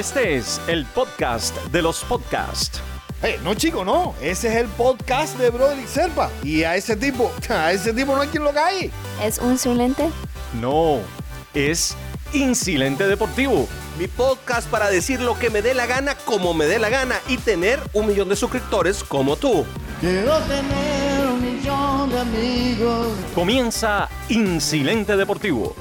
Este es el podcast de los podcasts. Hey, no chico, no. Ese es el podcast de Broderick Serpa. Y a ese tipo, a ese tipo no hay quien lo cae. ¿Es un silente? No, es Insilente Deportivo. Mi podcast para decir lo que me dé la gana como me dé la gana y tener un millón de suscriptores como tú. Quiero tener un millón de amigos. Comienza Insilente Deportivo.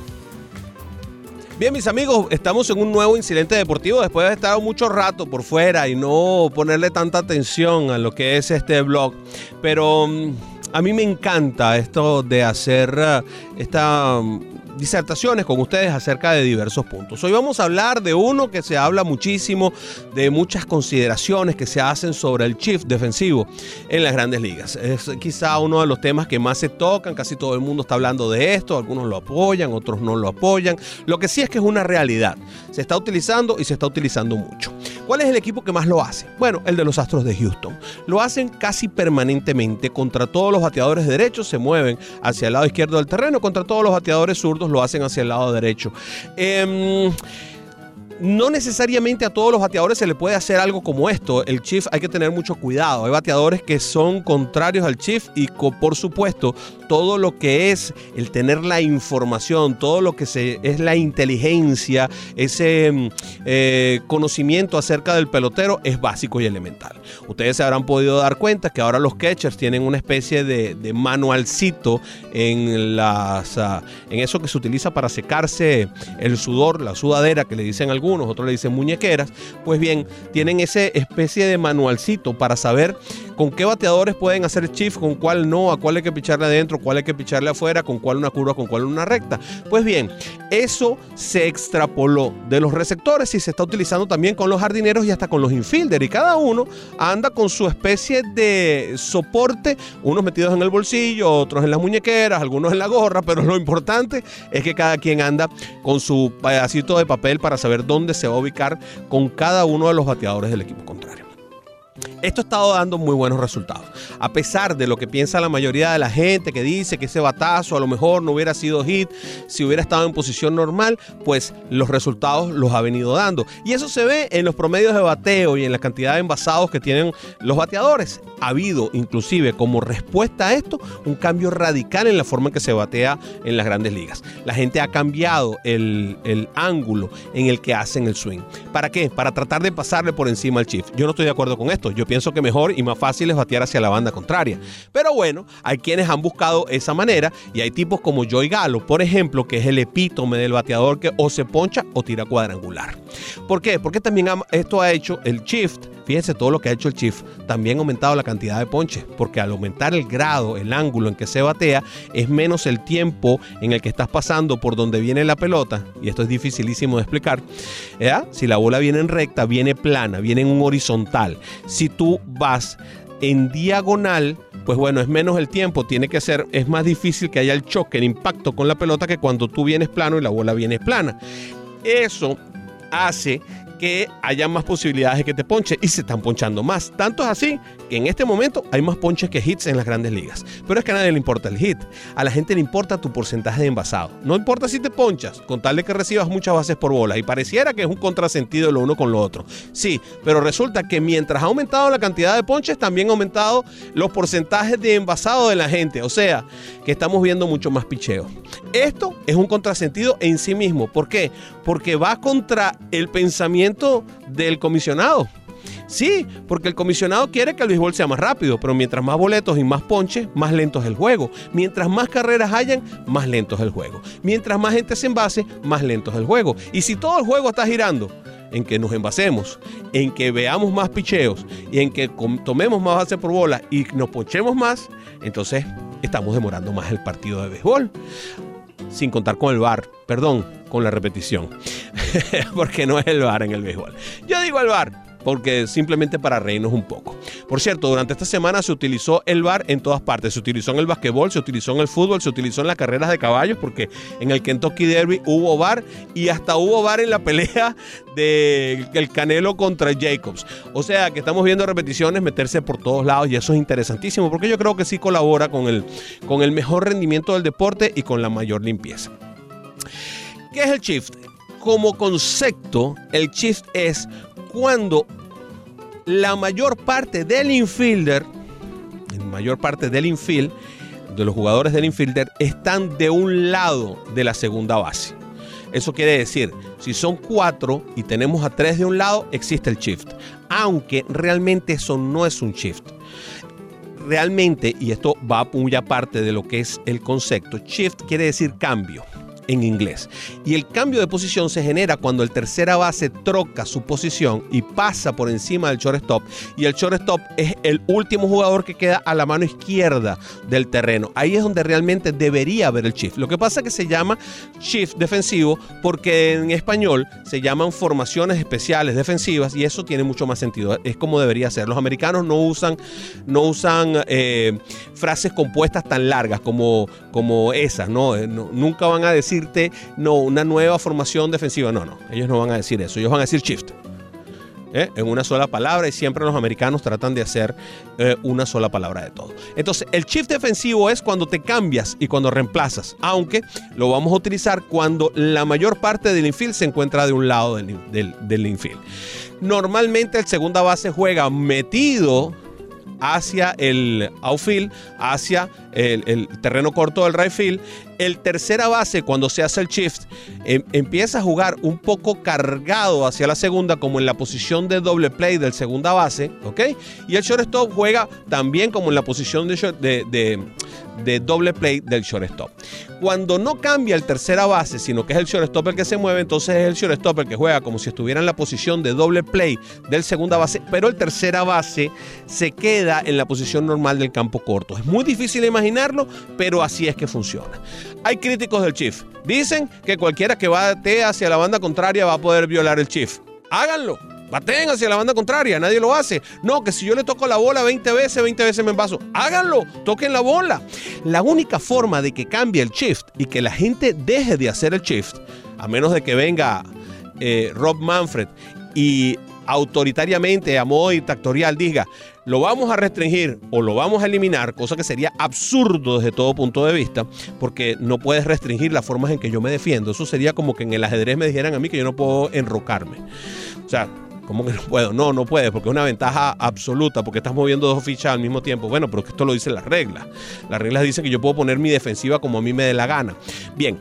Bien, mis amigos, estamos en un nuevo incidente deportivo después de estado mucho rato por fuera y no ponerle tanta atención a lo que es este blog. Pero mm, a mí me encanta esto de hacer uh, esta mm, disertaciones con ustedes acerca de diversos puntos. Hoy vamos a hablar de uno que se habla muchísimo, de muchas consideraciones que se hacen sobre el shift defensivo en las grandes ligas. Es quizá uno de los temas que más se tocan, casi todo el mundo está hablando de esto, algunos lo apoyan, otros no lo apoyan. Lo que sí es que es una realidad. Se está utilizando y se está utilizando mucho. ¿Cuál es el equipo que más lo hace? Bueno, el de los Astros de Houston. Lo hacen casi permanentemente contra todos los bateadores derechos, se mueven hacia el lado izquierdo del terreno, contra todos los bateadores zurdos lo hacen hacia el lado derecho. Em, no necesariamente a todos los bateadores se le puede hacer algo como esto. El Chief hay que tener mucho cuidado. Hay bateadores que son contrarios al Chief y por supuesto todo lo que es el tener la información, todo lo que se, es la inteligencia, ese mm, eh, conocimiento acerca del pelotero es básico y elemental. Ustedes se habrán podido dar cuenta que ahora los catchers tienen una especie de, manualcito en, las, ah, en eso que se utiliza para secarse el sudor, la sudadera que le dicen algunos otros le dicen muñequeras, pues bien, tienen esa especie de manualcito para saber con qué bateadores pueden hacer shift, con cuál no, a cuál hay que picharle adentro, cuál hay que picharle afuera, con cuál una curva, con cuál una recta. Pues bien, eso se extrapoló de los receptores y se está utilizando también con los jardineros y hasta con los infielders. Y cada uno anda con su especie de soporte, unos metidos en el bolsillo, otros en las muñequeras, algunos en la gorra, pero lo importante es que cada quien anda con su pedacito de papel para saber dónde se va a ubicar con cada uno de los bateadores del equipo. Esto ha estado dando muy buenos resultados. A pesar de lo que piensa la mayoría de la gente que dice que ese batazo a lo mejor no hubiera sido hit si hubiera estado en posición normal, pues los resultados los ha venido dando. Y eso se ve en los promedios de bateo y en la cantidad de envasados que tienen los bateadores. Ha habido inclusive como respuesta a esto un cambio radical en la forma en que se batea en las grandes ligas. La gente ha cambiado el, el ángulo en el que hacen el swing. ¿Para qué? Para tratar de pasarle por encima al chief. Yo no estoy de acuerdo con esto. Yo pienso que mejor y más fácil es batear hacia la banda contraria. Pero bueno, hay quienes han buscado esa manera y hay tipos como Joey Galo, por ejemplo, que es el epítome del bateador que o se poncha o tira cuadrangular. ¿Por qué? Porque también esto ha hecho el shift Fíjense todo lo que ha hecho el Chief. También ha aumentado la cantidad de ponches, porque al aumentar el grado, el ángulo en que se batea, es menos el tiempo en el que estás pasando por donde viene la pelota. Y esto es dificilísimo de explicar. Si la bola viene en recta, viene plana, viene en un horizontal. Si tú vas en diagonal, pues bueno, es menos el tiempo, tiene que ser, es más difícil que haya el choque, el impacto con la pelota que cuando tú vienes plano y la bola viene plana. Eso hace que haya más posibilidades de que te ponche y se están ponchando más. Tanto es así que en este momento hay más ponches que hits en las grandes ligas. Pero es que a nadie le importa el hit. A la gente le importa tu porcentaje de envasado. No importa si te ponchas, con tal de que recibas muchas bases por bola. Y pareciera que es un contrasentido lo uno con lo otro. Sí, pero resulta que mientras ha aumentado la cantidad de ponches, también ha aumentado los porcentajes de envasado de la gente. O sea, que estamos viendo mucho más picheo. Esto es un contrasentido en sí mismo. ¿Por qué? Porque va contra el pensamiento del comisionado. Sí, porque el comisionado quiere que el béisbol sea más rápido, pero mientras más boletos y más ponches, más lento es el juego. Mientras más carreras hayan, más lento es el juego. Mientras más gente se envase, más lento es el juego. Y si todo el juego está girando en que nos envasemos, en que veamos más picheos y en que tomemos más base por bola y nos ponchemos más, entonces estamos demorando más el partido de béisbol. Sin contar con el bar, perdón, con la repetición, porque no es el bar en el béisbol. Yo digo el bar, porque simplemente para reírnos un poco. Por cierto, durante esta semana se utilizó el bar en todas partes. Se utilizó en el basquetbol, se utilizó en el fútbol, se utilizó en las carreras de caballos, porque en el Kentucky Derby hubo bar y hasta hubo bar en la pelea del Canelo contra Jacobs. O sea que estamos viendo repeticiones meterse por todos lados y eso es interesantísimo porque yo creo que sí colabora con el, con el mejor rendimiento del deporte y con la mayor limpieza. ¿Qué es el shift? como concepto, el shift es cuando la mayor parte del infielder, la mayor parte del infield, de los jugadores del infielder, están de un lado de la segunda base. Eso quiere decir, si son cuatro y tenemos a tres de un lado, existe el shift. Aunque realmente eso no es un shift. Realmente, y esto va muy aparte de lo que es el concepto, shift quiere decir cambio en inglés. Y el cambio de posición se genera cuando el tercera base troca su posición y pasa por encima del shortstop. Y el shortstop es el último jugador que queda a la mano izquierda del terreno. Ahí es donde realmente debería haber el shift. Lo que pasa es que se llama shift defensivo porque en español se llaman formaciones especiales defensivas y eso tiene mucho más sentido. Es como debería ser. Los americanos no usan, no usan eh, frases compuestas tan largas como, como esas. ¿no? Eh, nunca van a decir no, una nueva formación defensiva. No, no, ellos no van a decir eso, ellos van a decir shift. ¿eh? En una sola palabra y siempre los americanos tratan de hacer eh, una sola palabra de todo. Entonces, el shift defensivo es cuando te cambias y cuando reemplazas, aunque lo vamos a utilizar cuando la mayor parte del infield se encuentra de un lado del, del, del infield. Normalmente el segunda base juega metido hacia el outfield, hacia el, terreno corto del right field. El tercera base, cuando se hace el shift, em, empieza a jugar un poco cargado hacia la segunda, como en la posición de doble play del segunda base, ¿ok? Y el shortstop juega también como en la posición de, de doble play del shortstop. Cuando no cambia el tercera base, sino que es el shortstop el que se mueve, entonces es el shortstop el que juega como si estuviera en la posición de doble play del segunda base, pero el tercera base se queda en la posición normal del campo corto. Es muy difícil imaginarlo, pero así es que funciona. Hay críticos del Chief. Dicen que cualquiera que bate hacia la banda contraria va a poder violar el Chief. Háganlo. Baten hacia la banda contraria, nadie lo hace. No, que si yo le toco la bola 20 veces, 20 veces me envaso. Háganlo, toquen la bola. La única forma de que cambie el shift y que la gente deje de hacer el shift, a menos de que venga eh, Rob Manfred y autoritariamente, a modo dictatorial, diga, lo vamos a restringir o lo vamos a eliminar, cosa que sería absurdo desde todo punto de vista, porque no puedes restringir las formas en que yo me defiendo. Eso sería como que en el ajedrez me dijeran a mí que yo no puedo enrocarme. O sea, ¿Cómo que no puedo? No, no puedes, porque es una ventaja absoluta, porque estás moviendo dos fichas al mismo tiempo. Bueno, pero esto lo dicen las reglas. Las reglas dicen que yo puedo poner mi defensiva como a mí me dé la gana. Bien.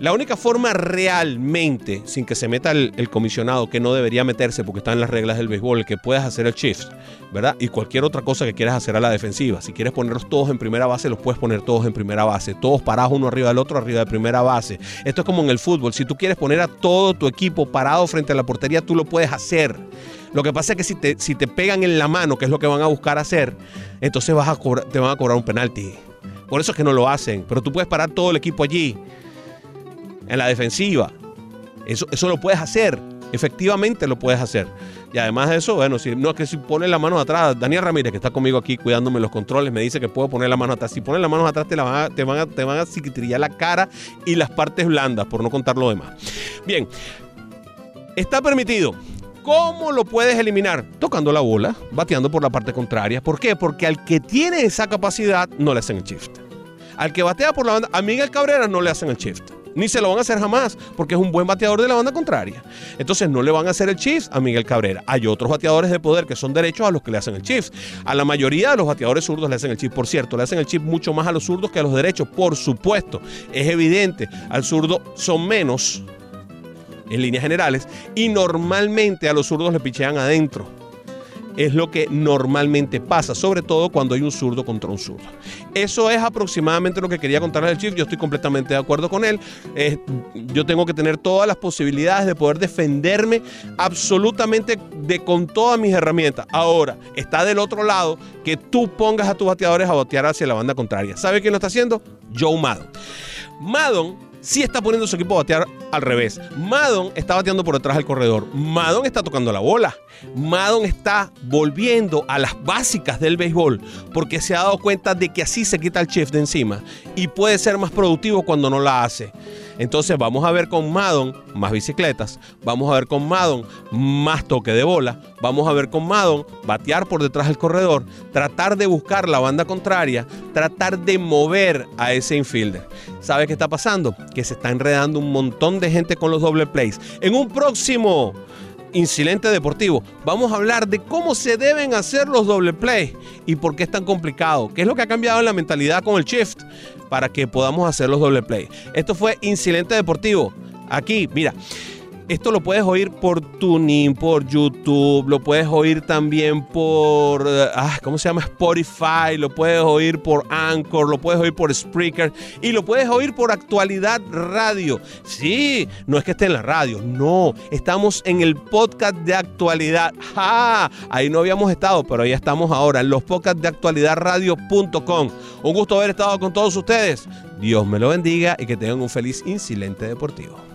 La única forma realmente, sin que se meta el, comisionado, que no debería meterse porque está en las reglas del béisbol, que puedas hacer el shift, ¿verdad? Y cualquier otra cosa que quieras hacer a la defensiva. Si quieres ponerlos todos en primera base, los puedes poner todos en primera base. Todos parados uno arriba del otro, arriba de primera base. Esto es como en el fútbol. Si tú quieres poner a todo tu equipo parado frente a la portería, tú lo puedes hacer. Lo que pasa es que si te, si te pegan en la mano, que es lo que van a buscar hacer, entonces vas a te van a cobrar un penalti. Por eso es que no lo hacen. Pero tú puedes parar todo el equipo allí en la defensiva. Eso, eso lo puedes hacer. Efectivamente lo puedes hacer. Y además de eso, bueno, si no es que si pones la mano atrás, Daniel Ramírez, que está conmigo aquí cuidándome los controles, me dice que puedo poner la mano atrás. Si pones la mano atrás, te, la van a, te, van a, te van a la cara y las partes blandas, por no contar lo demás. Bien, está permitido. ¿Cómo lo puedes eliminar? Tocando la bola, bateando por la parte contraria. ¿Por qué? Porque al que tiene esa capacidad no le hacen el shift. Al que batea por la banda, a Miguel Cabrera no le hacen el shift. Ni se lo van a hacer jamás, porque es un buen bateador de la banda contraria. Entonces no le van a hacer el shift a Miguel Cabrera. Hay otros bateadores de poder que son derechos a los que le hacen el shift. A la mayoría de los bateadores zurdos le hacen el shift, por cierto, le hacen el shift mucho más a los zurdos que a los derechos, por supuesto. Es evidente, al zurdo son menos en líneas generales y normalmente a los zurdos le pichean adentro es lo que normalmente pasa, sobre todo cuando hay un zurdo contra un zurdo. Eso es aproximadamente lo que quería contarles al Chief. Yo estoy completamente de acuerdo con él. Eh, yo tengo que tener todas las posibilidades de poder defenderme absolutamente de con todas mis herramientas. Ahora, está del otro lado que tú pongas a tus bateadores a batear hacia la banda contraria. ¿Sabe quién lo está haciendo? Joe Maddon. Maddon sí está poniendo su equipo a batear al revés. Maddon está bateando por detrás del corredor. Maddon está tocando la bola. Maddon está volviendo a las básicas del béisbol porque se ha dado cuenta de que así se quita el chef de encima y puede ser más productivo cuando no la hace. Entonces vamos a ver con Madon más bicicletas, vamos a ver con Madon más toque de bola, vamos a ver con Madon batear por detrás del corredor, tratar de buscar la banda contraria, tratar de mover a ese infielder. ¿Sabe qué está pasando? Que se está enredando un montón de gente con los doble plays. En un próximo Incidente Deportivo. Vamos a hablar de cómo se deben hacer los doble play y por qué es tan complicado. ¿Qué es lo que ha cambiado en la mentalidad con el shift para que podamos hacer los doble play? Esto fue Incidente Deportivo. Aquí, mira. Esto lo puedes oír por Tuning, por YouTube, lo puedes oír también por, eh, ah, ¿cómo se llama? Spotify, lo puedes oír por Anchor, lo puedes oír por Spreaker y lo puedes oír por Actualidad Radio. Sí, no es que esté en la radio, no, estamos en el podcast de actualidad. ¡Ah! Ahí no habíamos estado, pero ahí estamos ahora, en los podcasts de actualidadradio.com. Un gusto haber estado con todos ustedes. Dios me lo bendiga y que tengan un feliz incidente deportivo.